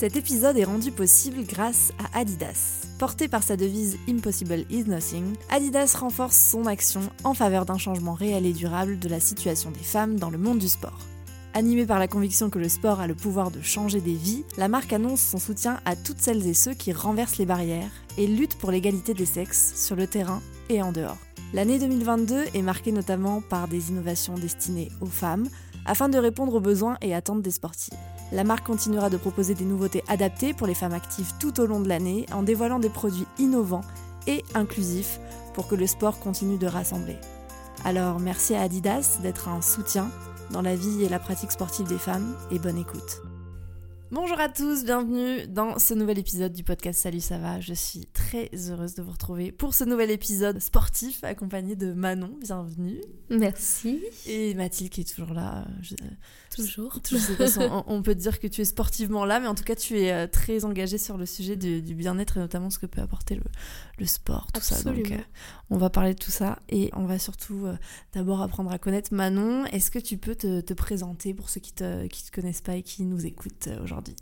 Cet épisode est rendu possible grâce à Adidas. Porté par sa devise Impossible is Nothing, Adidas renforce son action en faveur d'un changement réel et durable de la situation des femmes dans le monde du sport. Animée par la conviction que le sport a le pouvoir de changer des vies, la marque annonce son soutien à toutes celles et ceux qui renversent les barrières et luttent pour l'égalité des sexes sur le terrain et en dehors. L'année 2022 est marquée notamment par des innovations destinées aux femmes afin de répondre aux besoins et attentes des sportives. La marque continuera de proposer des nouveautés adaptées pour les femmes actives tout au long de l'année en dévoilant des produits innovants et inclusifs pour que le sport continue de rassembler. Alors merci à Adidas d'être un soutien dans la vie et la pratique sportive des femmes et bonne écoute. Bonjour à tous, bienvenue dans ce nouvel épisode du podcast Salut ça va? Je suis très heureuse de vous retrouver pour ce nouvel épisode sportif accompagné de Manon, bienvenue. Merci. Et Mathilde qui est toujours là. Je, toujours. Je sais pas si on, on, peut dire que tu es sportivement là, mais en tout cas tu es euh, très engagée sur le sujet du, du bien-être et notamment ce que peut apporter le, le sport, tout Absolument. ça. Donc euh, on va parler de tout ça et on va surtout euh, d'abord apprendre à connaître Manon. Est-ce que tu peux te, te présenter pour ceux qui te, qui te connaissent pas et qui nous écoutent aujourd'hui?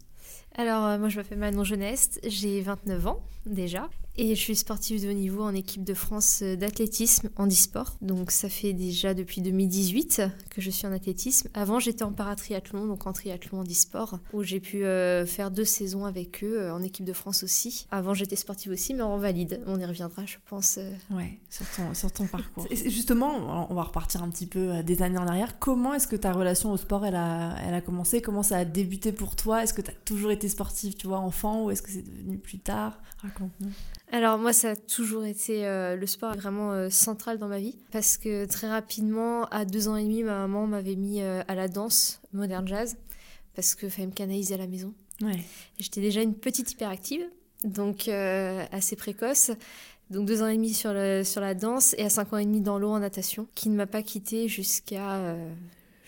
Alors, moi, je m'appelle Manon Jeuneste, j'ai 29 ans déjà, et je suis sportive de haut niveau en équipe de France euh, d'athlétisme en e-sport. Donc, ça fait déjà depuis 2018 que je suis en athlétisme. Avant, j'étais en paratriathlon, donc en triathlon en e-sport, où j'ai pu euh, faire deux saisons avec eux, euh, en équipe de France aussi. Avant, j'étais sportive aussi, mais en valide. On y reviendra, je pense. Ouais, sur ton, sur ton parcours. Et justement, on va repartir un petit peu des années en arrière. Comment est-ce que ta relation au sport, elle a, elle a commencé? Comment ça a débuté pour toi? Est-ce que tu as toujours été sportive, tu vois, enfant, ou est-ce que c'est devenu plus tard? Raconte-nous. Alors moi, ça a toujours été euh, le sport vraiment euh, central dans ma vie parce que très rapidement, à deux ans et demi, ma maman m'avait mis euh, à la danse moderne jazz parce que fallait me canaliser à la maison. Ouais. J'étais déjà une petite hyperactive, donc euh, assez précoce. Donc deux ans et demi sur, le, sur la danse et à cinq ans et demi dans l'eau en natation, qui ne m'a pas quittée jusqu'à euh,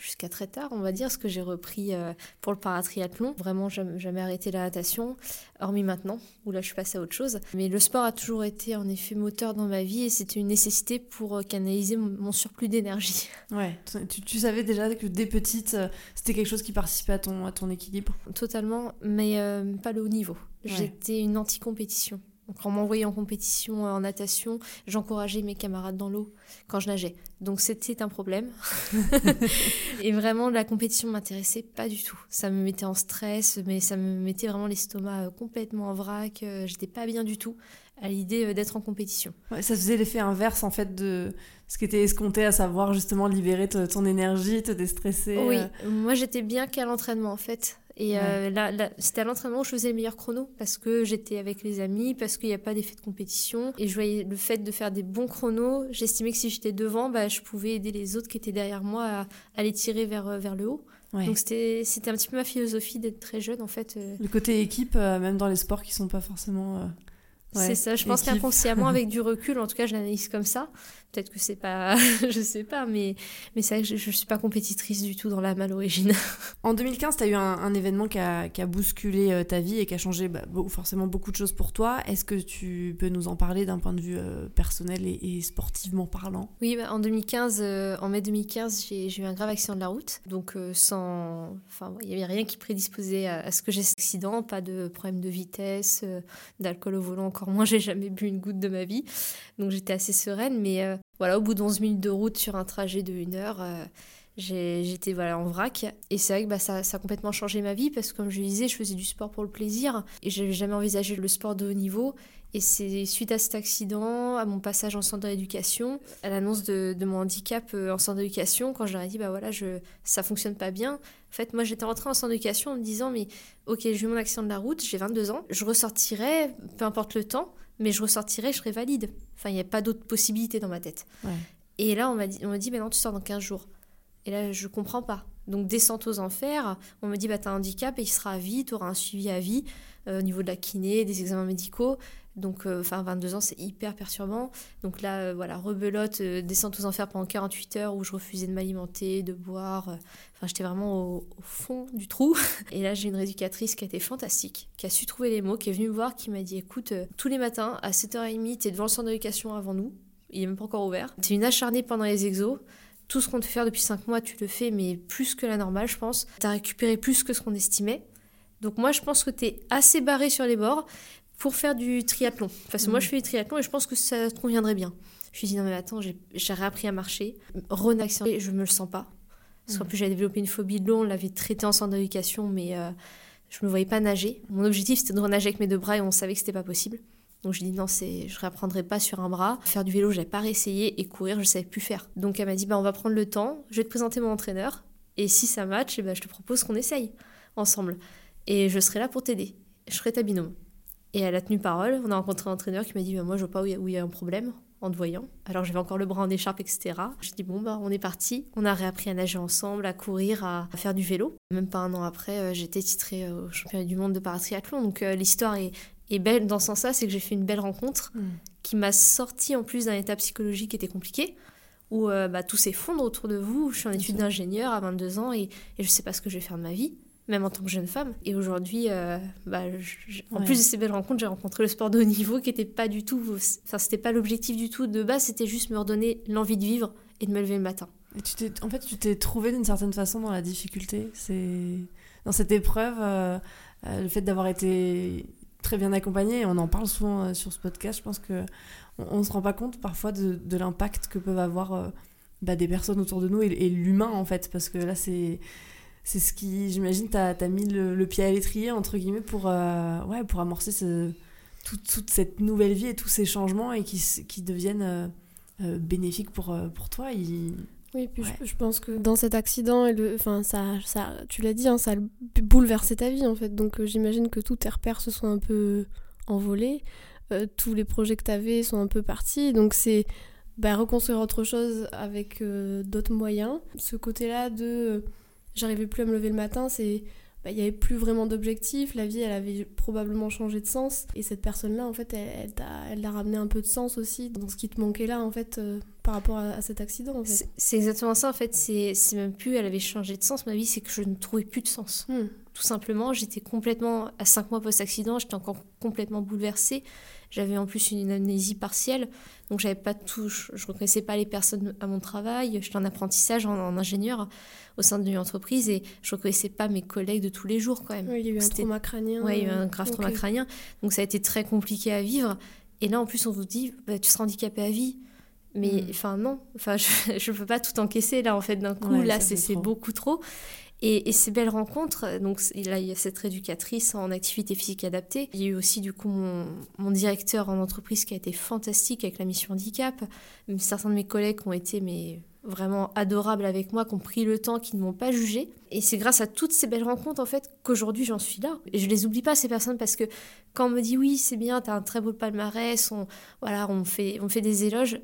jusqu'à très tard, on va dire, parce que j'ai repris euh, pour le paratriathlon. Vraiment, jamais, jamais arrêté la natation, hormis maintenant, où là je suis passée à autre chose. Mais le sport a toujours été en effet moteur dans ma vie et c'était une nécessité pour euh, canaliser mon, surplus d'énergie. Ouais, tu, tu savais déjà que dès petite, euh, c'était quelque chose qui participait à ton, à ton équilibre? Totalement, mais euh, pas le haut niveau. Ouais. J'étais une anti-compétition. Donc, en m'envoyant en compétition euh, en natation, j'encourageais mes camarades dans l'eau quand je nageais. Donc c'était un problème. et vraiment, la compétition m'intéressait pas du tout. Ça me mettait en stress, mais ça me mettait vraiment l'estomac euh, complètement en vrac. Euh, J'étais pas bien du tout à l'idée d'être en compétition. Ouais, ça faisait l'effet inverse en fait de ce qui était escompté, à savoir justement libérer ton énergie, te déstresser. Oui, moi j'étais bien qu'à l'entraînement en fait. Et euh, là, là, c'était à l'entraînement où je faisais les meilleurs chronos parce que j'étais avec les amis, parce qu'il n'y a pas d'effet de compétition. Et je voyais le fait de faire des bons chronos, j'estimais que si j'étais devant, bah, je pouvais aider les autres qui étaient derrière moi à, à les tirer vers, euh, vers le haut. Ouais. Donc c'était, un petit peu ma philosophie d'être très jeune en fait. euh, Le côté équipe, euh, même dans les sports qui sont pas forcément. euh, ouais, c'est ça, je pense qu'inconsciemment, avec du recul, en tout cas, je l'analyse comme ça. Peut-être que c'est pas, je sais pas, mais, mais c'est vrai que je, je suis pas compétitrice du tout dans l'âme à l'origine. En 2015, tu as eu un, un événement qui a, qui a bousculé euh, ta vie et qui a changé bah, forcément beaucoup de choses pour toi. Est-ce que tu peux nous en parler d'un point de vue euh, personnel et, et sportivement parlant? Oui, bah, en 2015, euh, en mai 2015, j'ai eu un grave accident de la route. Donc, euh, sans. Enfin, il n'y avait rien qui prédisposait à, à ce que j'ai cet accident. Pas de problème de vitesse, d'alcool au volant, moins. J'ai jamais bu une goutte de ma vie. Donc, j'étais assez sereine. Mais euh, voilà, au bout de 11 minutes de route sur un trajet de 1 heure. J'étais voilà, en vrac et c'est vrai que bah, ça, ça a complètement changé ma vie parce que comme je disais, je faisais du sport pour le plaisir et j'avais jamais envisagé le sport de haut niveau et c'est suite à cet accident, à mon passage en centre d'éducation, à l'annonce de, de mon handicap euh, en centre d'éducation, quand je leur ai dit, bah voilà, je, ça fonctionne pas bien. En fait, moi, j'étais rentrée en centre d'éducation en me disant, mais ok, j'ai eu mon accident de la route, j'ai 22 ans, je ressortirai, peu importe le temps, mais je ressortirai, je serai valide. Enfin, il n'y a pas d'autre possibilité dans ma tête. Ouais. Et là, on m'a dit, on dit, bah non, tu sors dans 15 jours. Et là, je comprends pas. Donc, descente aux enfers, on me dit, bah t'as un handicap et il sera à vie, tu auras un suivi à vie euh, au niveau de la kiné, des examens médicaux. Donc, euh, enfin, 22 ans, c'est hyper perturbant. Donc là, euh, voilà, rebelote, descente aux enfers pendant 48 heures où je refusais de m'alimenter, de boire. Enfin, j'étais vraiment au, fond du trou. Et là, j'ai une rééducatrice qui a été fantastique, qui a su trouver les mots, qui est venue me voir, qui m'a dit écoute, tous les matins, à 7h30, t'es devant le centre d'éducation avant nous. Il est même pas encore ouvert. T'es une acharnée pendant les exos. Tout ce qu'on te fait faire depuis 5 mois, tu le fais, mais plus que la normale, je pense. T'as récupéré plus que ce qu'on estimait. Donc moi, je pense que tu es assez barré sur les bords pour faire du triathlon. Parce que moi, mm. je fais du triathlon et je pense que ça te conviendrait bien. Je me suis dit, non mais attends, j'ai réappris à marcher. Renaction, je me le sens pas. Parce qu'en mm. plus, j'avais développé une phobie de l'eau, on l'avait traité en centre d'éducation, mais euh, je me voyais pas nager. Mon objectif, c'était de renager avec mes deux bras et on savait que c'était pas possible. Donc je dis non, c'est, je réapprendrai pas sur un bras. Faire du vélo, j'avais pas réessayé et courir, je savais plus faire. Donc elle m'a dit bah on va prendre le temps, je vais te présenter mon entraîneur et si ça match, eh ben, je te propose qu'on essaye ensemble et je serai là pour t'aider. Je serai ta binôme. Et elle a tenu parole. On a rencontré un entraîneur qui m'a dit bah, moi je vois pas où il y, a un problème en te voyant. Alors j'avais encore le bras en écharpe, etc. Je dis bon bah on est parti. On a réappris à nager ensemble, à courir, à, faire du vélo. Même pas un an après, euh, j'étais titrée au championnat du monde de paratriathlon. Donc euh, l'histoire est, et belle dans ce sens-là, c'est que j'ai fait une belle rencontre mm. qui m'a sorti en plus d'un état psychologique qui était compliqué, où euh, bah, tout s'effondre autour de vous. Je suis en études d'ingénieur à 22 ans et, et je ne sais pas ce que je vais faire de ma vie, même en tant que jeune femme. Et aujourd'hui, euh, bah, en plus de ces belles rencontres, j'ai rencontré le sport de haut niveau qui n'était pas du tout, enfin, c'était pas l'objectif du tout de base, c'était juste me redonner l'envie de vivre et de me lever le matin. Et tu t'es, en fait, tu t'es trouvé d'une certaine façon dans la difficulté. C'est dans cette épreuve, euh, le fait d'avoir été très bien accompagné. on en parle souvent euh, sur ce podcast. Je pense que on, ne se rend pas compte parfois de, l'impact que peuvent avoir euh, bah, des personnes autour de nous et, l'humain en fait. Parce que là, c'est ce qui, j'imagine, t'as as mis le, pied à l'étrier entre guillemets pour euh, ouais pour amorcer ce, toute cette nouvelle vie et tous ces changements et qui, qui deviennent bénéfiques pour pour toi. Oui, puis je, pense que dans cet accident, et le, enfin, ça, ça, tu l'as dit, hein, ça a bouleversé ta vie en fait. Donc euh, j'imagine que tous tes repères se sont un peu envolés, euh, tous les projets que tu avais sont un peu partis. Donc c'est bah, reconstruire autre chose avec euh, d'autres moyens. Ce côté-là de j'arrivais plus à me lever le matin, c'est bah, il n'y avait plus vraiment d'objectif, la vie elle avait probablement changé de sens et cette personne-là en fait elle, elle t'a ramené un peu de sens aussi dans ce qui te manquait là en fait euh, par rapport à, cet accident en fait. C'est exactement ça en fait, c'est même plus elle avait changé de sens ma vie, c'est que je ne trouvais plus de sens. Hmm. Tout simplement, j'étais complètement à 5 mois post-accident, j'étais encore complètement bouleversée. J'avais en plus une amnésie partielle, donc j'avais pas tout, je, ne reconnaissais pas les personnes à mon travail. J'étais en apprentissage en, ingénieur au sein d'une entreprise et je reconnaissais pas mes collègues de tous les jours quand même. il y a eu un trauma crânien. Oui, il y a eu un grave trauma crânien, donc ça a été très compliqué à vivre. Et là, en plus, on vous dit, bah, tu seras handicapé à vie. Mais hmm. enfin non, enfin je ne peux pas tout encaisser là en fait d'un coup. là, c'est beaucoup trop. Et, ces belles rencontres, donc là, il y a cette rééducatrice en activité physique adaptée. Il y a eu aussi du coup mon, directeur en entreprise qui a été fantastique avec la mission handicap. Certains de mes collègues ont été mais vraiment adorables avec moi, qui ont pris le temps, qui ne m'ont pas jugé. Et c'est grâce à toutes ces belles rencontres en fait qu'aujourd'hui j'en suis là. Et je les oublie pas ces personnes parce que quand on me dit oui c'est bien, tu as un très beau palmarès, voilà on fait on fait des éloges.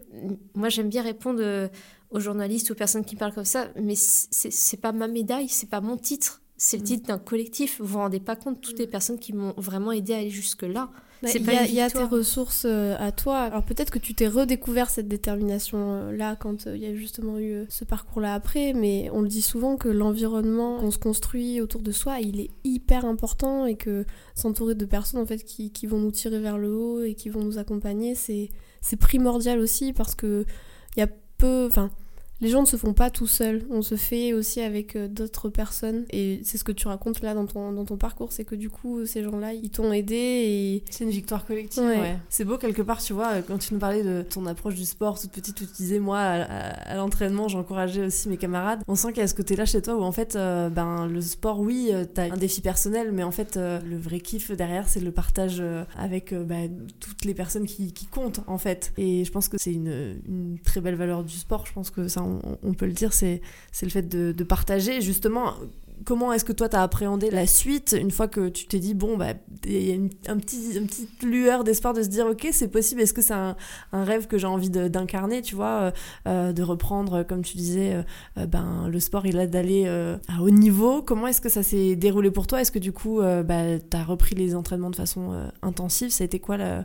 Moi j'aime bien répondre aux journalistes, aux personnes qui parlent comme ça, mais c'est pas ma médaille, c'est pas mon titre, c'est le mm. titre d'un collectif. Vous vous rendez pas compte toutes les personnes qui m'ont vraiment aidé à aller jusque là. Bah, il y, y, a tes ressources euh, à toi. Alors peut-être que tu t'es redécouvert cette détermination euh, là quand euh, il y a justement eu ce parcours là après, mais on le dit souvent que l'environnement qu'on se construit autour de soi, il est hyper important et que s'entourer de personnes en fait qui, qui, vont nous tirer vers le haut et qui vont nous accompagner, c'est c'est primordial aussi parce que il y a peu, enfin les gens ne se font pas tout seuls, on se fait aussi avec euh, d'autres personnes. Et c'est ce que tu racontes là dans ton, dans ton parcours, c'est que du coup, ces gens-là, ils t'ont aidé et... C'est une victoire collective, ouais. C'est beau quelque part, tu vois, quand tu nous parlais de ton approche du sport toute petite, tu disais, moi, à, l'entraînement, j'encourageais aussi mes camarades. On sent qu'il y a ce côté-là chez toi où en fait, euh, ben, le sport, oui, euh, t'as un défi personnel, mais en fait, le vrai kiff derrière, c'est le partage avec ben, toutes les personnes qui, qui, comptent, en fait. Et je pense que c'est une, une très belle valeur du sport. Je pense que ça on, peut le dire, c'est le fait de, partager. Justement, comment est-ce que toi, tu as appréhendé la suite une fois que tu t'es dit, bon, bah, il y a une, un petit, une petite lueur d'espoir de se dire, ok, c'est possible, est-ce que c'est un, rêve que j'ai envie d'incarner, tu vois, euh, euh, de reprendre, comme tu disais, euh, ben, le sport, il a d'aller à haut niveau. Comment est-ce que ça s'est déroulé pour toi? Est-ce que du coup, bah, tu as repris les entraînements de façon intensive? Ça a été quoi la euh,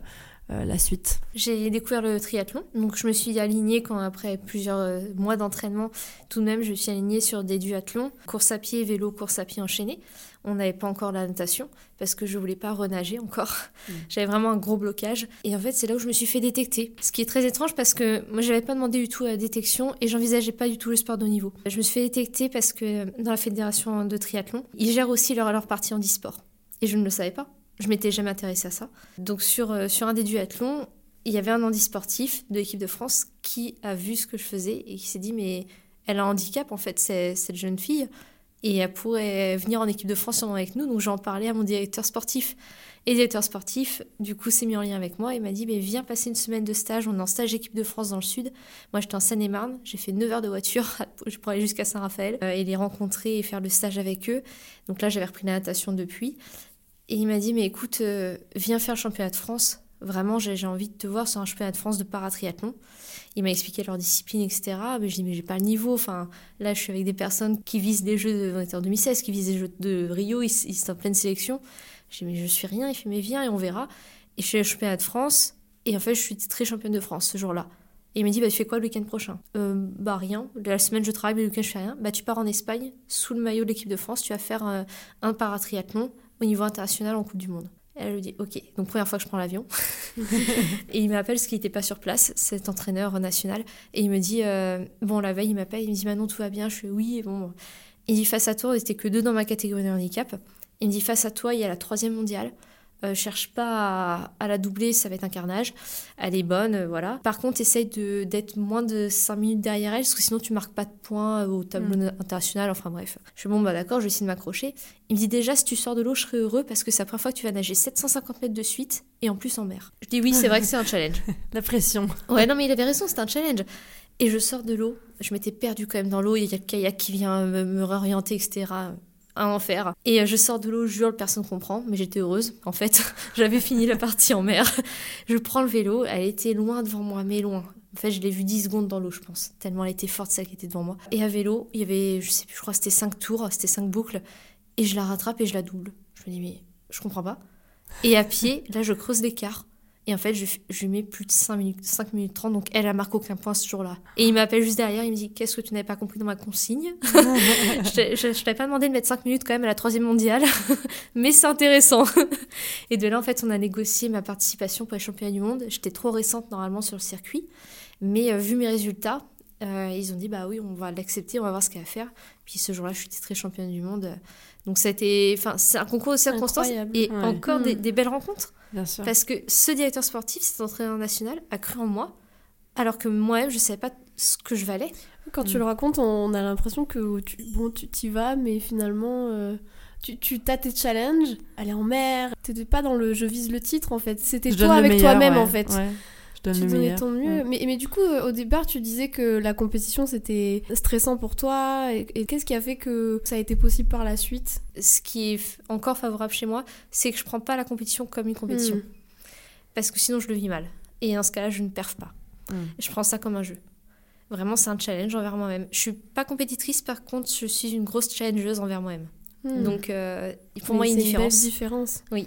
la suite J'ai découvert le triathlon, donc je me suis alignée quand après plusieurs euh, mois d'entraînement, tout de même je me suis alignée sur des duathlons, course à pied, vélo, course à pied enchaînée. On n'avait pas encore la natation parce que je voulais pas renager encore. Mm. J'avais vraiment un gros blocage. Et en fait, c'est là où je me suis fait détecter. Ce qui est très étrange parce que moi, j'avais pas demandé du tout la détection et j'envisageais pas du tout le sport de haut niveau. Je me suis fait détecter parce que dans la fédération de triathlon, ils gèrent aussi leur, leur partie en e-sport. Et je ne le savais pas. Je m'étais jamais intéressée à ça. Donc sur, euh, sur un des duathlons, il y avait un handisportif de l'équipe de France qui a vu ce que je faisais et qui s'est dit mais elle a un handicap en fait, cette jeune fille, et elle pourrait venir en équipe de France avec nous. Donc j'en parlais à mon directeur sportif. Et le directeur sportif, du coup, s'est mis en lien avec moi et m'a dit mais Viens passer une semaine de stage. On est en stage équipe de France dans le Sud. Moi, j'étais en Seine-et-Marne. J'ai fait 9 heures de voiture pour aller jusqu'à Saint-Raphaël euh, et les rencontrer et faire le stage avec eux. Donc là, j'avais repris la natation depuis. Et il m'a dit Mais écoute, euh, viens faire le championnat de France. Vraiment, j'ai envie de te voir sur un championnat de France de paratriathlon. Il m'a expliqué leur discipline, etc. Mais je dis, mais j'ai pas le niveau. Enfin, là, je suis avec des personnes qui visent des Jeux de, en 2016, qui visent des Jeux de Rio, ils, sont en pleine sélection. Je dis, mais je suis rien. Il fait, mais viens et on verra. Et je suis à championnat de France. Et en fait, je suis très championne de France ce jour-là. Et il m'a dit, bah, tu fais quoi le week-end prochain? Euh, Bah, rien. La semaine, je travaille, mais le week-end, je fais rien. Bah, tu pars en Espagne, sous le maillot de l'équipe de France. Tu vas faire euh, un paratriathlon au niveau international en Coupe du Monde. Elle lui dit ok, donc première fois que je prends l'avion. et il m'appelle parce qu'il n'était pas sur place, cet entraîneur national. Et il me dit euh, bon, la veille, il m'appelle, il me dit Manon, tout va bien? Je fais oui, bon. Il dit face à toi, il était que deux dans ma catégorie de handicap. Il me dit face à toi, il y a la troisième mondiale. Euh, cherche pas à, la doubler, ça va être un carnage. Elle est bonne, euh, voilà. Par contre, essaye d'être moins de 5 minutes derrière elle, parce que sinon tu marques pas de points au tableau mm. international. Enfin bref. Je suis bon, bah d'accord, je vais essayer de m'accrocher. Il me dit déjà, si tu sors de l'eau, je serai heureux parce que c'est la première fois que tu vas nager 750 mètres de suite et en plus en mer. Je dis oui, c'est vrai que c'est un challenge. la pression. Ouais, non, mais il avait raison, c'est un challenge. Et je sors de l'eau, je m'étais perdue quand même dans l'eau, il y a le kayak qui vient me, me réorienter, etc un enfer. Et euh, je sors de l'eau, je jure, personne comprend, mais j'étais heureuse. En fait, j'avais fini la partie en mer. Je prends le vélo, elle était loin devant moi, mais loin. En fait, je l'ai vue 10 secondes dans l'eau, je pense. Tellement elle était forte, celle qui était devant moi. Et à vélo, il y avait, je sais plus, je crois c'était 5 tours, c'était 5 boucles. Et je la rattrape et je la double. Je me dis, mais je comprends pas. Et à pied, là, je creuse l'écart. Et en fait, je, je lui mets plus de 5 minutes, 5 minutes 30, donc elle a marqué aucun point ce jour-là. Et il m'appelle juste derrière, il me dit Qu'est-ce que tu n'avais pas compris dans ma consigne Je ne t'avais pas demandé de mettre 5 minutes quand même à la troisième mondiale, mais c'est intéressant. et de là, en fait, on a négocié ma participation pour les championnats du monde. J'étais trop récente normalement sur le circuit, mais euh, vu mes résultats, euh, ils ont dit Bah oui, on va l'accepter, on va voir ce qu'il y a à faire. Puis ce jour-là, je suis très championne du monde. Donc c'était, enfin, c'est un concours de circonstances et encore des, des belles rencontres. Parce que ce directeur sportif, cet entraîneur national, a cru en moi, alors que moi-même, je ne savais pas ce que je valais. Quand tu mm. le racontes, on a l'impression que tu, bon, tu t'y vas, mais finalement, euh, tu, tu as tes challenges, aller en mer, tu n'étais pas dans le je vise le titre en fait, c'était toi avec toi-même en fait tu donnais ton mieux. Mais, mais, du coup, euh, au départ, tu disais que la compétition, c'était stressant pour toi. Et, qu'est-ce qui a fait que ça a été possible par la suite? Ce qui est encore favorable chez moi, c'est que je prends pas la compétition comme une compétition. Hmm. Parce que sinon, je le vis mal. Et dans ce cas-là, je ne perds pas. Hmm. Je prends ça comme un jeu. Vraiment, c'est un challenge envers moi-même. Je suis pas compétitrice, par contre, je suis une grosse challengeuse envers moi-même. Hmm. Donc, euh, pour moi, il y a une différence. Une différence. Oui.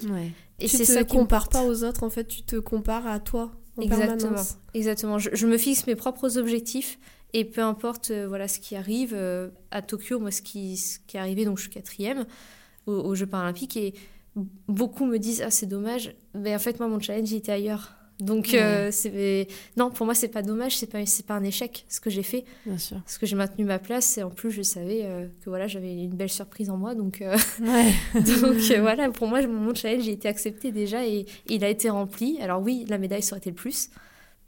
Et tu te ça compares pas aux autres, en fait, tu te compares à toi. Exactement. Exactement. Je, me fixe mes propres objectifs et peu importe euh, voilà ce qui arrive euh, à Tokyo, moi ce qui, ce qui est arrivé, donc je suis quatrième aux, Jeux paralympiques et beaucoup me disent ah c'est dommage, mais en fait moi mon challenge il était ailleurs. Donc, euh, c'est non, pour moi, c'est pas dommage, c'est pas, c'est pas un échec ce que j'ai fait. Bien sûr. Parce que j'ai maintenu ma place et en plus, je savais euh, que voilà, j'avais une belle surprise en moi. Donc, euh, donc voilà, pour moi, mon challenge, a été accepté déjà et, il a été rempli. Alors, oui, la médaille, ça aurait été le plus.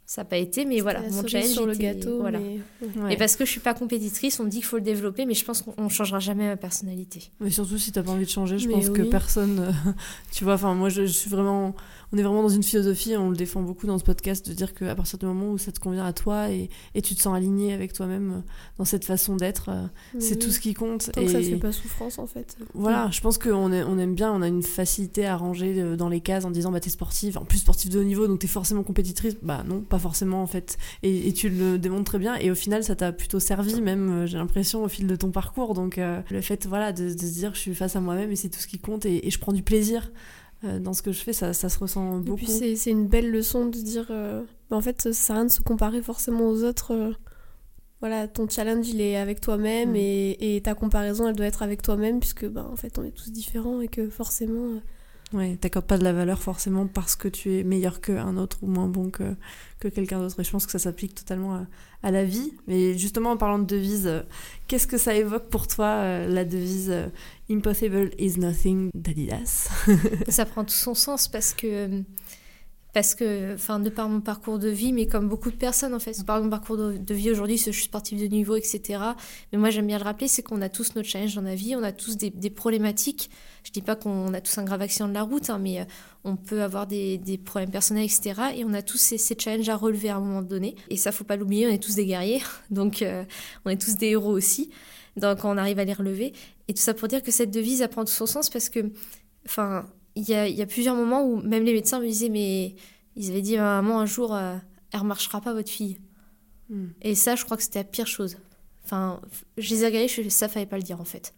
Ça n'a pas été, mais voilà, mon challenge sur le gâteau. Voilà. Et parce que je suis pas compétitrice, on me dit qu'il faut le développer, mais je pense qu'on changera jamais ma personnalité. Mais surtout si tu n'as pas envie de changer, je pense que personne, tu vois, enfin moi je, je suis vraiment on est vraiment dans une philosophie, on le défend beaucoup dans ce podcast, de dire qu'à partir du moment où ça te convient à toi et, et tu te sens aligné avec toi-même euh, dans cette façon d'être, euh, c'est tout ce qui compte. Tant et que ça ne fait pas souffrance en fait. Voilà, je pense qu'on on aime bien, on a une facilité à ranger euh, dans les cases en disant bah t'es sportive, en plus sportive de haut niveau, donc t'es forcément compétitrice. Bah non, pas forcément en fait. Et, tu le démontres très bien. Et au final, ça t'a plutôt servi, même j'ai l'impression au fil de ton parcours. Donc le fait voilà de, de, se dire je suis face à moi-même et c'est tout ce qui compte et, et je prends du plaisir euh, dans ce que je fais, ça, ça se ressent beaucoup. Et puis c'est une belle leçon de dire, euh, bah, en fait, ça sert à rien de se comparer forcément aux autres. Euh. voilà, ton challenge, il est avec toi-même mm. et, et, ta comparaison, elle doit être avec toi-même puisque, bah, en fait, on est tous différents et que forcément, Ouais, t'accordes pas de la valeur forcément parce que tu es meilleur qu'un autre ou moins bon que, que quelqu'un d'autre. Et je pense que ça s'applique totalement à, la vie. Mais justement, en parlant de devise, euh, qu'est-ce que ça évoque pour toi, euh, la devise euh, Impossible is nothing d'Adidas? Ça prend tout son sens parce que parce que, enfin, de par mon parcours de vie, mais comme beaucoup de personnes en fait, par mon parcours de, vie aujourd'hui, je suis sportif de niveau, etc. Mais moi, j'aime bien le rappeler, c'est qu'on a tous notre challenge dans la vie, on a tous des, problématiques. Je dis pas qu'on a tous un grave accident de la route, hein, mais euh, on peut avoir des, problèmes personnels, etc. Et on a tous ces, challenges à relever à un moment donné. Et ça, faut pas l'oublier, on est tous des guerriers, donc euh, on est tous des héros aussi. Donc, quand on arrive à les relever. Et tout ça pour dire que cette devise, apprend tout son sens parce que, enfin, il y a, y a, plusieurs moments où même les médecins me disaient, mais ils avaient dit à maman un jour, euh, elle remarchera pas votre fille. Hmm. Et ça, je crois que c'était la pire chose. Enfin, je les ai regardés, je, ça fallait pas le dire en fait.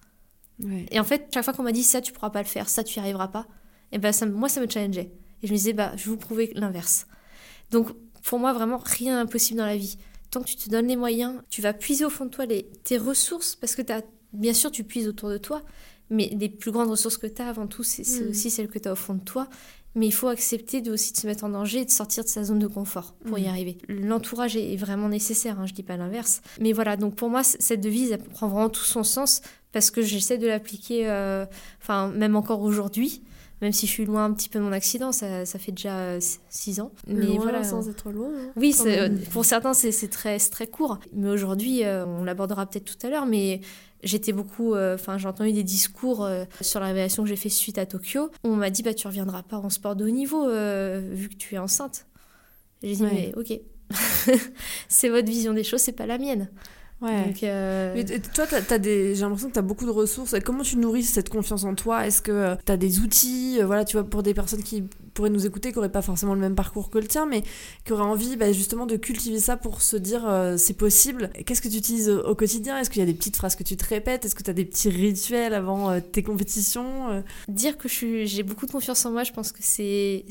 Et en fait, chaque fois qu'on m'a dit ça, tu pourras pas le faire, ça, tu y arriveras pas, et ben ça, moi, ça me challengeait. Et je me disais, bah, je vais vous prouver l'inverse. Donc, pour moi, vraiment, rien n'est impossible dans la vie. Tant que tu te donnes les moyens, tu vas puiser au fond de toi les, tes ressources, parce que as, bien sûr, tu puises autour de toi, mais les plus grandes ressources que tu as avant tout, c'est mm. aussi celles que tu as au fond de toi. Mais il faut accepter de, aussi de se mettre en danger et de sortir de sa zone de confort pour y mm. arriver. L'entourage est vraiment nécessaire, hein, je dis pas l'inverse. Mais voilà, donc pour moi, cette devise, elle prend vraiment tout son sens parce que j'essaie de l'appliquer, euh, enfin, même encore aujourd'hui même si je suis loin un petit peu de mon accident, ça, ça fait déjà six ans. Mais voilà, sans être loin. Hein, oui, pour certains, c'est très, très court. Mais aujourd'hui, euh, on l'abordera peut-être tout à l'heure, mais J'étais beaucoup, euh, enfin, j'ai entendu des discours euh, sur la révélation que j'ai fait suite à Tokyo. On m'a dit, bah, tu reviendras pas en sport de haut niveau euh, vu que tu es enceinte. J'ai dit, mais ok, c'est votre vision des choses, c'est pas la mienne. Ouais. Euh, toi, as, des... j'ai l'impression que tu as beaucoup de ressources. Comment tu nourris cette confiance en toi? Est-ce que euh, tu as des outils euh, voilà, tu vois, pour des personnes qui pourraient nous écouter, qui n'auraient pas forcément le même parcours que le tien, mais qui auraient envie bah, justement de cultiver ça pour se dire c'est possible? Qu'est-ce que tu utilises au quotidien? Est-ce qu'il y a des petites phrases que tu te répètes? Est-ce que tu as des petits rituels avant tes compétitions Dire que j'ai beaucoup de confiance en moi, je pense que c'est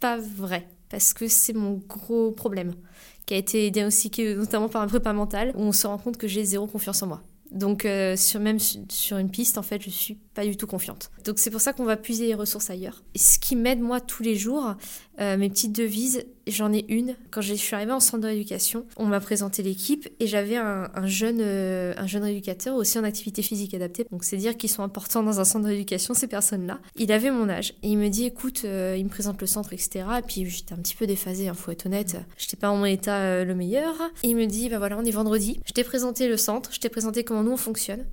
pas vrai. Parce que c'est mon gros problème qui a été diagnostiqué notamment par un prépa mental, où on se rend compte que j'ai zéro confiance en moi. Donc euh, sur, même sur une piste, en fait, je suis pas du tout confiante. Donc c'est pour ça qu'on va puiser les ressources ailleurs. Et ce qui m'aide moi tous les jours, euh, mes petites devises, j'en ai une. Quand je suis arrivée en centre d'éducation, on m'a présenté l'équipe et j'avais un, jeune, euh, un jeune éducateur aussi en activité physique adaptée. Donc c'est dire qu'ils sont importants dans un centre d'éducation, ces personnes-là. Il avait mon âge et il me dit écoute, il me présente le centre, etc. Et puis j'étais un petit peu déphasée, il hein, faut être honnête. J'étais pas en mon état le meilleur. Et il me dit bah voilà, on est vendredi. Je t'ai présenté le centre, je t'ai présenté comment nous on fonctionne.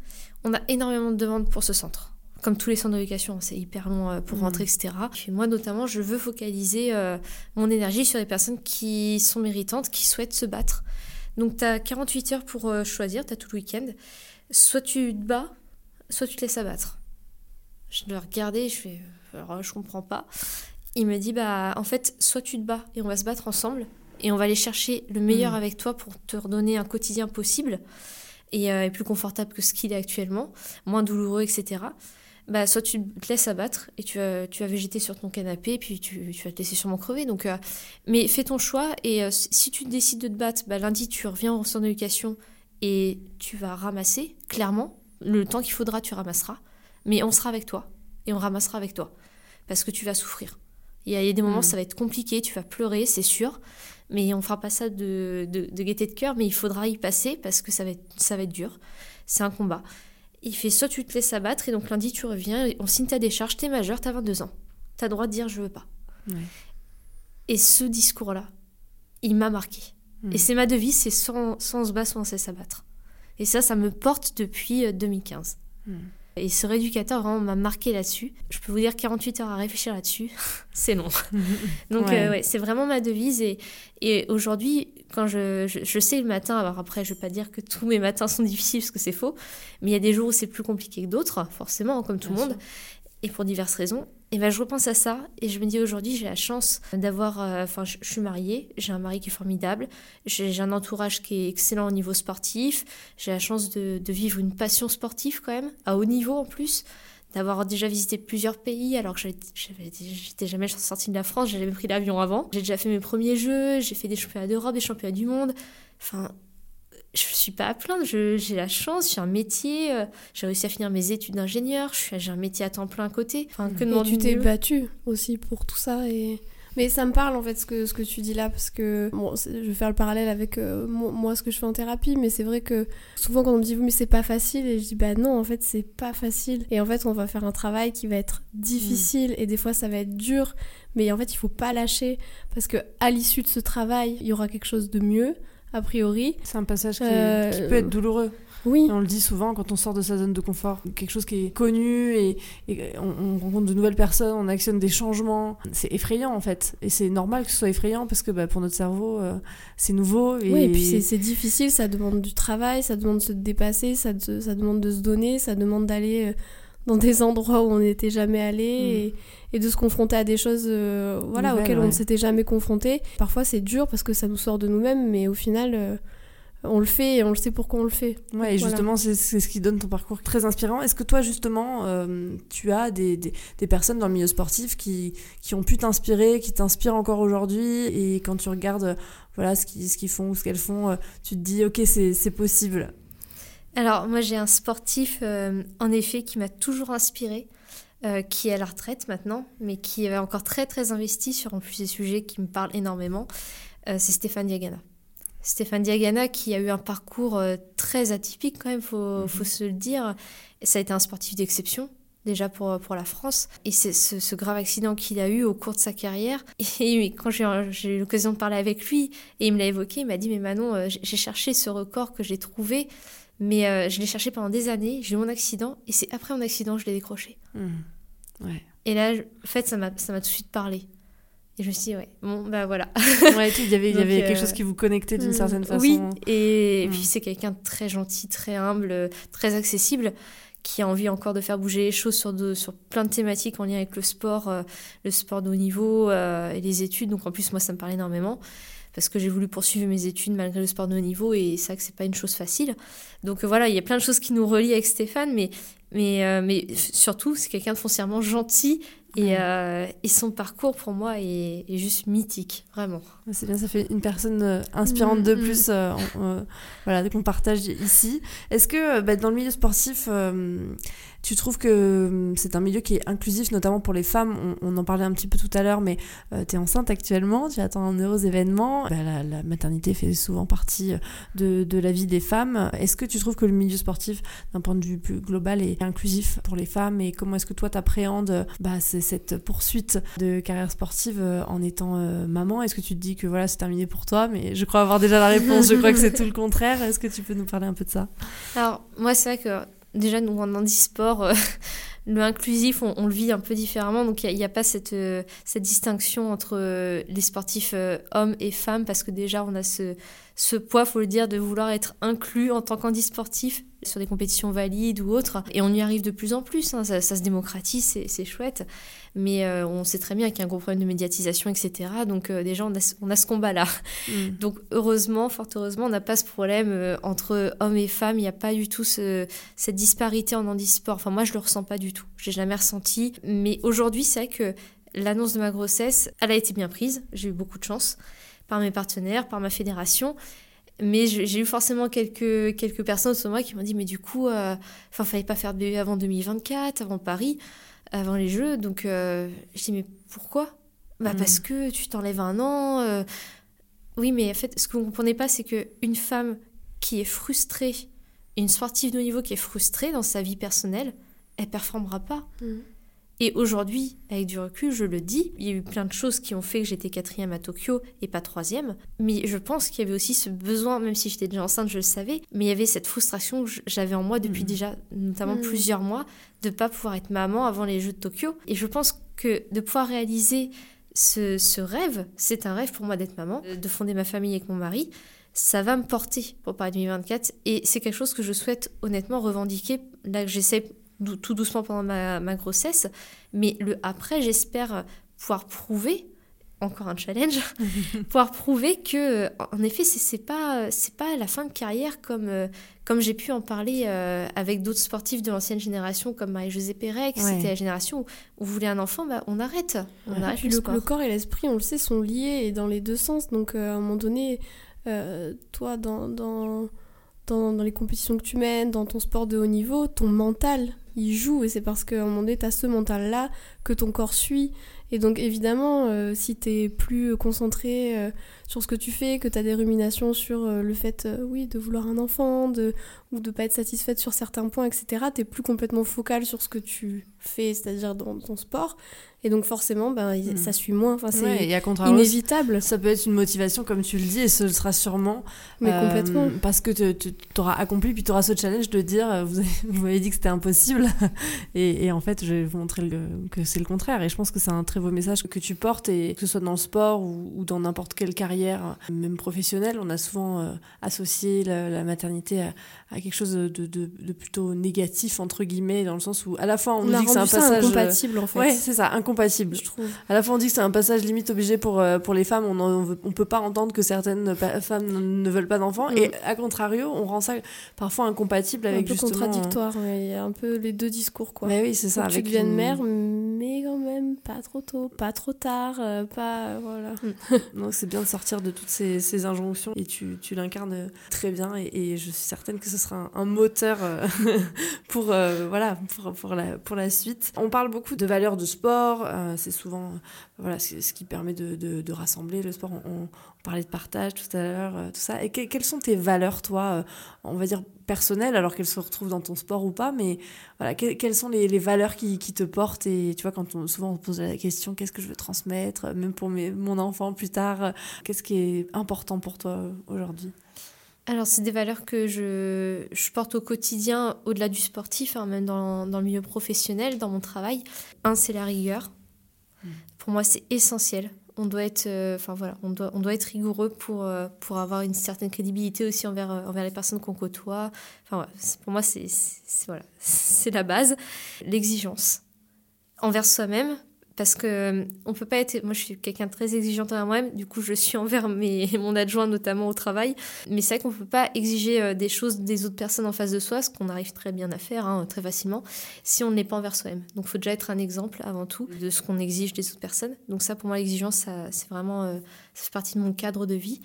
On a énormément de demandes pour ce centre. Comme tous les centres d'éducation, c'est hyper long euh, pour mmh. rentrer, etc. Et moi, notamment, je veux focaliser euh, mon énergie sur les personnes qui sont méritantes, qui souhaitent se battre. Donc, tu as 48 heures pour euh, choisir, tu as tout le week-end. Soit tu te bats, soit tu te laisses abattre. Je le regardais, je fais, alors je comprends pas. Il me dit, bah, en fait, soit tu te bats et on va se battre ensemble, et on va aller chercher le meilleur mmh. avec toi pour te redonner un quotidien possible euh, et, plus confortable que ce qu'il est actuellement, moins douloureux, etc. Bah, soit tu te laisses abattre et tu vas, tu vas végéter sur ton canapé et puis tu, tu vas te laisser sûrement crever. Donc, euh, mais fais ton choix et euh, si tu décides de te battre, bah, lundi tu reviens en centre d'éducation et tu vas ramasser, clairement. Le temps qu'il faudra, tu ramasseras. Mais on sera avec toi et on ramassera avec toi parce que tu vas souffrir. Il y, a, des moments, mmh. ça va être compliqué, tu vas pleurer, c'est sûr mais on fera pas ça de, de, gaieté de cœur, mais il faudra y passer parce que ça va être, ça va être dur. C'est un combat. Il fait soit tu te laisses abattre et donc lundi tu reviens, on signe ta décharge, t'es majeur, t'as 22 ans. T'as le droit de dire je veux pas. Et ce discours-là, il m'a marqué. Hmm. Et c'est ma devise, c'est sans, sans se battre, sans se s'abattre. Et ça, ça me porte depuis 2015. Euh, et ce rééducateur vraiment m'a marqué là-dessus. Je peux vous dire 48 heures à réfléchir là-dessus, c'est long. Donc euh, ouais. c'est vraiment ma devise. Et, et aujourd'hui, quand je, je, sais le matin, alors après je vais pas dire que tous mes matins sont difficiles parce que c'est faux, mais il y a des jours où c'est plus compliqué que d'autres, forcément, comme tout le monde et pour diverses raisons. Et ben je repense à ça et je me dis aujourd'hui j'ai la chance d'avoir, euh, enfin je, suis mariée, j'ai un mari qui est formidable, j'ai un entourage qui est excellent au niveau sportif, j'ai la chance de, de, vivre une passion sportive quand même, à haut niveau en plus, d'avoir déjà visité plusieurs pays alors que j'étais jamais sortie de la France, j'ai jamais pris l'avion avant. J'ai déjà fait mes premiers jeux, j'ai fait des championnats d'Europe, des championnats du monde. Enfin, je suis pas à plaindre, j'ai la chance, j'ai un métier, euh, j'ai réussi à finir mes études d'ingénieur, j'ai un métier à temps plein à côté. Enfin, que et tu t'es battue aussi pour tout ça et mais ça me parle en fait ce que, ce que tu dis là, parce que bon, je vais faire le parallèle avec euh, moi ce que je fais en thérapie, mais c'est vrai que souvent quand on me dit mais c'est pas facile, et je dis bah non, en fait c'est pas facile. Et en fait on va faire un travail qui va être difficile, et des fois ça va être dur, mais en fait il faut pas lâcher, parce que à l'issue de ce travail, il y aura quelque chose de mieux, a priori. C'est un passage qui, euh, peut être douloureux. Oui. On le dit souvent quand on sort de sa zone de confort, quelque chose qui est connu et, on, rencontre de nouvelles personnes, on actionne des changements. C'est effrayant en fait. Et c'est normal que ce soit effrayant parce que bah, pour notre cerveau, euh, c'est nouveau. Et... Oui, et puis c'est difficile, ça demande du travail, ça demande de se dépasser, ça, ça demande de se donner, ça demande d'aller euh, dans des endroits où on n'était jamais allé. Mm. Et, de se confronter à des choses euh, voilà, auxquelles on ne s'était jamais confronté. Parfois c'est dur parce que ça nous sort de nous-mêmes, mais au final, on le fait et on le sait pourquoi on le fait. Ouais, et justement, c'est ce qui donne ton parcours très inspirant. Est-ce que toi, justement, euh, tu as des, des, personnes dans le milieu sportif qui, qui ont pu t'inspirer, qui t'inspirent encore aujourd'hui Et quand tu regardes voilà, ce qu'ils ce qu'ils font ou ce qu'elles font, euh, tu te dis, ok, c'est possible Alors, moi, j'ai un sportif, euh, en effet, qui m'a toujours inspiré. qui est à la retraite maintenant, mais qui est encore très très investi sur en plus des sujets qui me parlent énormément, c'est Stéphane Diagana. Stéphane Diagana qui a eu un parcours euh, très atypique quand même, faut, mhm. faut se le dire. Ça a été un sportif d'exception déjà pour, pour la France. Et c'est ce, grave accident qu'il a eu au cours de sa carrière. Et quand j'ai eu l'occasion de parler avec lui, et il me l'a évoqué, il m'a dit, mais Manon, euh, j'ai cherché ce record que j'ai trouvé, mais euh, je l'ai cherché pendant des années, j'ai eu mon accident, et c'est après mon accident que je l'ai décroché. Mhm. Ouais. Et là, en fait, ça m'a tout de suite parlé. Et je me suis dit, ouais, bon, bah voilà. ouais, il y avait, il y avait quelque chose qui vous connectait d'une mm, certaine façon. Oui, et, mm. puis c'est quelqu'un de très gentil, très humble, très accessible, qui a envie encore de faire bouger les choses sur, de, sur plein de thématiques en lien avec le sport, euh, le sport de haut niveau euh, et les études. Donc en plus, moi, ça me parle énormément parce que j'ai voulu poursuivre mes études malgré le sport de haut niveau et c'est vrai que c'est pas une chose facile. Donc euh, voilà, il y a plein de choses qui nous relient avec Stéphane, mais, mais, mais surtout, c'est quelqu'un de foncièrement gentil euh, et, son parcours, pour moi, est, juste mythique, vraiment. C'est bien, ça fait une personne euh, inspirante de mm, plus, mm. euh, voilà, qu'on partage ici. Est-ce que bah, dans le milieu sportif, tu trouves que c'est un milieu qui est inclusif, notamment pour les femmes? On, en parlait un petit peu tout à l'heure, mais euh, tu es enceinte actuellement, tu attends un heureux événement. Bah, la, maternité fait souvent partie euh, de, de la vie des femmes. Est-ce que tu trouves que le milieu sportif, d'un point de vue plus global, est inclusif pour les femmes? Et comment est-ce que toi, t'appréhendes bah, cette poursuite de carrière sportive euh, en étant maman Est-ce que tu te dis que voilà, c'est terminé pour toi? Mais je crois avoir déjà la réponse. je crois que c'est tout le contraire. Est-ce que tu peux nous parler un peu de ça? Alors, moi, c'est vrai que déjà, nous, en handisport, euh, le inclusif, on, le vit un peu différemment. Donc, il n'y a, pas cette, euh, cette distinction entre euh, les sportifs hommes et femmes, parce que déjà, on a ce, ce poids, faut le dire, de vouloir être inclus en tant qu'handisportif sur des compétitions valides ou autres. Et on y arrive de plus en plus, hein. ça, se démocratise, c'est chouette. Mais euh, on sait très bien qu'il y a un gros problème de médiatisation, etc. Donc euh, déjà, on a, on a ce combat-là. Mm. Donc heureusement, fort heureusement, on n'a pas ce problème euh, entre hommes et femmes. Il n'y a pas du tout cette disparité en handisport. Enfin, moi, je le ressens pas du tout. Je l'ai jamais ressenti. Mais aujourd'hui, c'est vrai que l'annonce de ma grossesse, elle a été bien prise. J'ai eu beaucoup de chance par mes partenaires, par ma fédération. Mais j'ai eu forcément quelques, quelques personnes autour de moi qui m'ont dit Mais du coup, euh, enfin, fallait pas faire de bébé avant 2024, avant Paris, avant les Jeux. Donc, euh, je dis Mais pourquoi? Bah, hmm. Parce que tu t'enlèves un an. Euh. Oui, mais en fait, ce que vous ne comprenez pas, c'est qu'une femme qui est frustrée, une sportive de haut niveau qui est frustrée dans sa vie personnelle, elle performera pas. Hmm. Et aujourd'hui, avec du recul, je le dis, il y a eu plein de choses qui ont fait que j'étais quatrième à Tokyo et pas troisième. Mais je pense qu'il y avait aussi ce besoin, même si j'étais déjà enceinte, je le savais, mais il y avait cette frustration que j'avais en moi depuis mmh. déjà notamment mmh. plusieurs mois de pas pouvoir être maman avant les Jeux de Tokyo. Et je pense que de pouvoir réaliser ce, ce rêve, c'est un rêve pour moi d'être maman, de fonder ma famille avec mon mari ça va me porter pour Paris 2024 et c'est quelque chose que je souhaite honnêtement revendiquer là que tout doucement pendant ma, grossesse. Mais le après, j'espère pouvoir prouver encore un challenge, pouvoir prouver que, en effet, c'est pas c'est pas la fin de carrière comme euh, comme j'ai pu en parler euh, avec d'autres sportifs de l'ancienne génération comme Marie-Josée Pérec. C'était la génération où, vous voulez un enfant, bah, on arrête. On arrête le, le, corps et l'esprit, on le sait, sont liés et dans les deux sens. Donc, euh, à un moment donné, toi, dans, dans dans, dans les compétitions que tu mènes, dans ton sport de haut niveau, ton mental, il joue. Et c'est parce qu'à un moment donné, tu as ce mental-là que ton corps suit. Et donc évidemment, euh, si tu es plus concentré euh, sur ce que tu fais, que tu as des ruminations sur euh, le fait oui, de vouloir un enfant, de, ou de pas être satisfaite sur certains points, etc., tu plus complètement focal sur ce que tu fais, c'est-à-dire dans ton sport. Et donc forcément, ben, hmm. ça suit moins. Enfin, c'est inévitable. Ça peut être une motivation, comme tu le dis, et ce sera sûrement. Mais complètement. Parce que tu auras accompli, puis tu auras ce challenge de dire, vous, vous m'avez dit que c'était impossible. et, et, en fait, je vais vous montrer le, que c'est le contraire. Et je pense que c'est un très beau message que tu portes, et que ce soit dans le sport ou, dans n'importe quelle carrière, même professionnelle, on a souvent euh, associé la, maternité à, quelque chose de, de, de, plutôt négatif, entre guillemets, dans le sens où à la fois on, dit que c'est un passage. incompatible en fait. Ouais, c'est ça, incompatible. Je trouve. À la fois on dit que c'est un passage limite obligé pour, euh, pour les femmes, on, on, peut pas entendre que certaines femmes ne veulent pas d'enfants, et mm. à contrario, on rend ça parfois incompatible avec un peu justement. contradictoire, il y a un peu les deux discours quoi. Mais oui, c'est ça. avec tu deviennes mère, mais quand même pas trop tôt, pas trop tard, euh, pas. Euh, voilà. Donc c'est bien de sortir de toutes ces, injonctions et tu, l'incarnes très bien et, je suis certaine que ce sera un, moteur euh, pour, voilà, pour, pour, la, suite. On parle beaucoup de valeurs de sport, c'est souvent voilà, ce, qui permet de rassembler le sport. On, parlait de partage tout à l'heure, tout ça. Et quelles sont tes valeurs, toi, on va dire personnelles, alors qu'elles se retrouvent dans ton sport ou pas, mais voilà, quelles sont les, les valeurs qui, qui, te portent Et tu vois, quand on, souvent on pose la question, qu'est-ce que je veux transmettre, même pour mes, mon enfant plus tard, qu'est-ce qui est important pour toi aujourd'hui? Alors, c'est des valeurs que je, je, porte au quotidien, au-delà du sportif, hein, même dans, dans, le milieu professionnel, dans mon travail. Un, c'est la rigueur. Mmh. Pour moi, c'est essentiel on doit être, euh, enfin voilà, on doit, on doit être rigoureux pour, euh, pour avoir une certaine crédibilité aussi envers, euh, envers les personnes qu'on côtoie. Enfin pour moi, c'est voilà, c'est la base. L'exigence envers soi-même, parce que euh, on peut pas être moi je suis quelqu'un de très exigeante envers moi-même. Du coup je suis envers mes, mon adjoint notamment au travail. Mais c'est vrai qu'on peut pas exiger euh, des choses des autres personnes en face de soi ce qu'on arrive très bien à faire hein, très facilement si on n'est pas envers soi-même. Donc il faut déjà être un exemple avant tout de ce qu'on exige des autres personnes. Donc ça pour moi l'exigence ça c'est vraiment euh, ça fait partie de mon cadre de vie.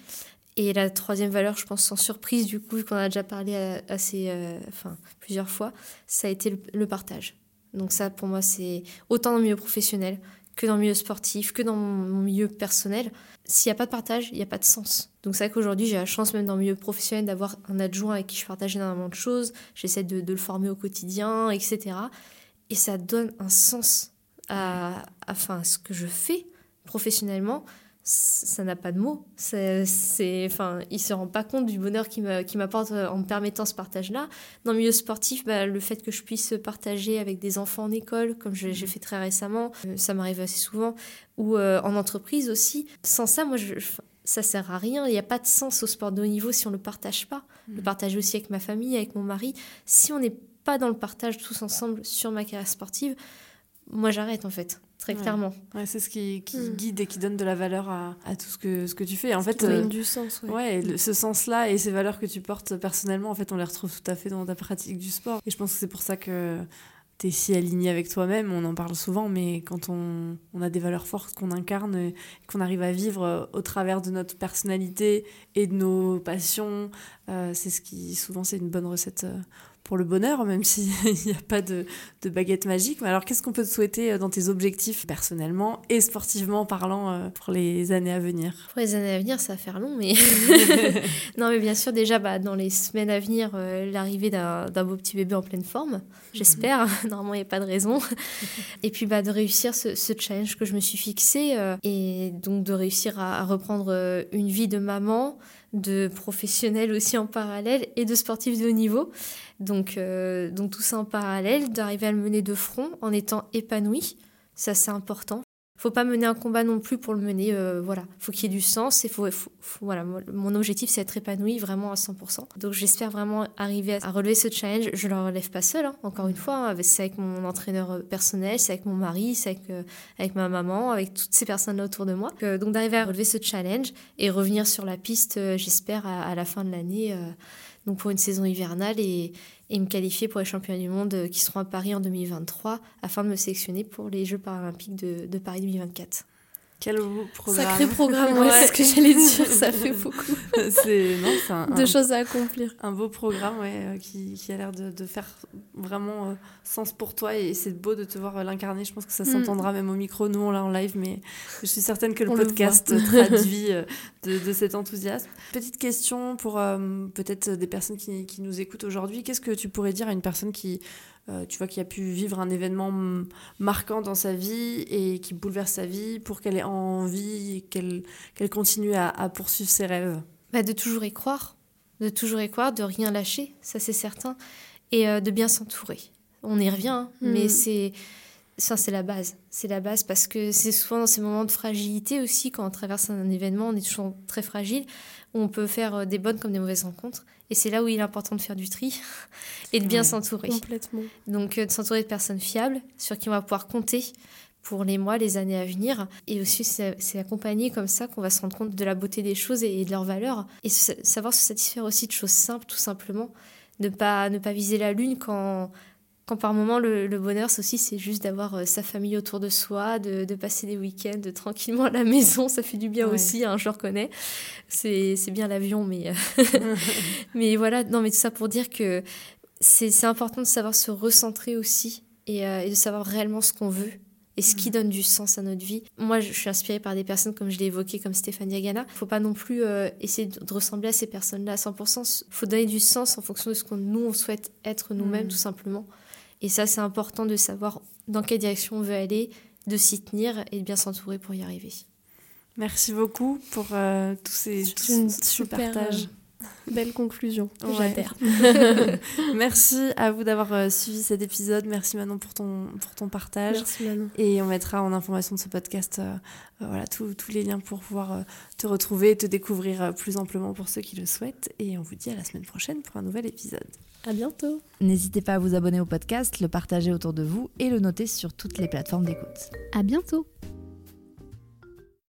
Et la troisième valeur, je pense sans surprise, du coup, vu qu'on a déjà parlé assez, enfin, plusieurs fois, ça a été le partage. Donc ça, pour moi, c'est autant dans le milieu professionnel que dans le milieu sportif, que dans mon milieu personnel. S'il n'y a pas de partage, il n'y a pas de sens. Donc c'est vrai qu'aujourd'hui, j'ai la chance, même dans le milieu professionnel, d'avoir un adjoint avec qui je partage énormément de choses. J'essaie de, le former au quotidien, etc. Et ça donne un sens à, à ce que je fais professionnellement ça n'a pas de mots. C'est, enfin, il se rend pas compte du bonheur qu'il m'apporte en me permettant ce partage-là. Dans le milieu sportif, bah, le fait que je puisse partager avec des enfants en école, comme j'ai fait très récemment, euh, ça m'arrive assez souvent, ou euh, en entreprise aussi. Sans ça, moi, je, ça sert à rien. Il n'y a pas de sens au sport de haut niveau si on le partage pas. Le mmh. partager aussi avec ma famille, avec mon mari. Si on n'est pas dans le partage tous ensemble sur ma carrière sportive, moi j'arrête en fait très clairement. Ouais, c'est ce qui, mm. guide et qui donne de la valeur à, tout ce que, ce que tu fais. En fait, donne euh, du sens. Ouais, ce sens-là et ces valeurs que tu portes personnellement, en fait, on les retrouve tout à fait dans ta pratique du sport. Et je pense que c'est pour ça que tu es si aligné avec toi-même. On en parle souvent, mais quand on, on a des valeurs fortes qu'on incarne et qu'on arrive à vivre euh, au travers de notre personnalité et de nos passions, euh, c'est ce qui, souvent, c'est une bonne recette pour le bonheur, même s'il n'y a pas de, de, baguette magique. Mais alors, qu'est-ce qu'on peut te souhaiter euh, dans tes objectifs personnellement et sportivement parlant euh, pour les années à venir? Pour les années à venir, ça va faire long, mais. non, mais bien sûr, déjà, bah, dans les semaines à venir, euh, l'arrivée d'un beau petit bébé en pleine forme, j'espère. Normalement, il n'y a pas de raison. et puis, bah, de réussir ce, ce, challenge que je me suis fixé et donc de réussir à, à reprendre une vie de maman de professionnels aussi en parallèle et de sportifs de haut niveau. Donc, euh, donc tout ça en parallèle, d'arriver à le mener de front en étant épanoui, ça c'est important faut pas mener un combat non plus pour le mener. Euh, voilà, faut qu'il y ait du sens et faut, voilà, mon objectif c'est d'être épanoui vraiment à 100%. Donc j'espère vraiment arriver à, relever ce challenge. Je le relève pas seul, hein, encore une fois. Hein, c'est avec mon entraîneur euh, personnel, c'est avec mon mari, c'est avec, euh, avec ma maman, avec toutes ces personnes là autour de moi. donc d'arriver à relever ce challenge et revenir sur la piste, j'espère à, la fin de l'année. donc pour une saison hivernale et, et me qualifier pour les championnats du monde euh, qui seront à Paris en 2023 afin de me sélectionner pour les Jeux paralympiques de, de Paris 2024. Quel beau programme. Sacré programme, ouais, c'est ce que j'allais dire, ça fait beaucoup c'est de choses à accomplir. un beau programme ouais, euh, qui, qui a l'air de, de faire vraiment euh, sens pour toi et c'est beau de te voir l'incarner. Je pense que ça Mm. s'entendra même au micro. Nous, on l'a en live, mais je suis certaine que le On le podcast voit. traduit de, de cet enthousiasme. Petite question pour euh, peut-être des personnes qui, qui nous écoutent aujourd'hui. Qu'est-ce que tu pourrais dire à une personne qui, euh, tu vois, qui a pu vivre un événement marquant dans sa vie et qui bouleverse sa vie pour qu'elle ait envie, qu'elle qu'elle continue à, à poursuivre ses rêves? Bah, de toujours y croire, de toujours y croire, de rien lâcher, ça c'est certain, et euh, de bien s'entourer. On y revient, hein, mais Mm. c'est ça c'est la base, c'est la base parce que c'est souvent dans ces moments de fragilité aussi quand on traverse un événement, on est toujours très fragile, où on peut faire euh, des bonnes comme des mauvaises rencontres, et c'est là où il est important de faire du tri et de bien Ouais. s'entourer. Complètement. Donc euh, de s'entourer de personnes fiables sur qui on va pouvoir compter pour les mois, les années à venir. Et aussi, c'est accompagné comme ça qu'on va se rendre compte de la beauté des choses et, de leurs valeurs. Et savoir se satisfaire aussi de choses simples, tout simplement. Ne pas, ne pas viser la lune quand, quand par moment le, le bonheur, c'est aussi, c'est juste d'avoir euh, sa famille autour de soi, de, de passer des week-ends tranquillement à la maison. Ça fait du bien Ouais. aussi, hein, je le reconnais. C'est c'est bien l'avion, mais, euh, mais voilà. Non, mais tout ça pour dire que c'est c'est important de savoir se recentrer aussi et, euh, et de savoir réellement ce qu'on veut et ce qui donne du sens à notre vie. Moi, je suis inspirée par des personnes, comme je l'ai évoqué, comme Stéphanie Agana. Il faut pas non plus euh, essayer de de ressembler à ces personnes-là à 100%. Il faut donner du sens en fonction de ce qu'on nous, on souhaite être nous-mêmes, Mm. tout simplement. Et ça, c'est important de savoir dans quelle direction on veut aller, de s'y tenir et de bien s'entourer pour y arriver. Merci beaucoup pour euh, tous ces, tous ce super, partage. Belle conclusion. Ouais. J'adhère. Merci à vous d'avoir euh, suivi cet épisode. Merci Manon pour ton, pour ton partage. Merci Manon. Et on mettra en information de ce podcast euh, euh, voilà, tous tous les liens pour pouvoir euh, te retrouver et te découvrir euh, plus amplement pour ceux qui le souhaitent. Et on vous dit à la semaine prochaine pour un nouvel épisode. À bientôt. N'hésitez pas à vous abonner au podcast, le partager autour de vous et le noter sur toutes les plateformes d'écoute. À bientôt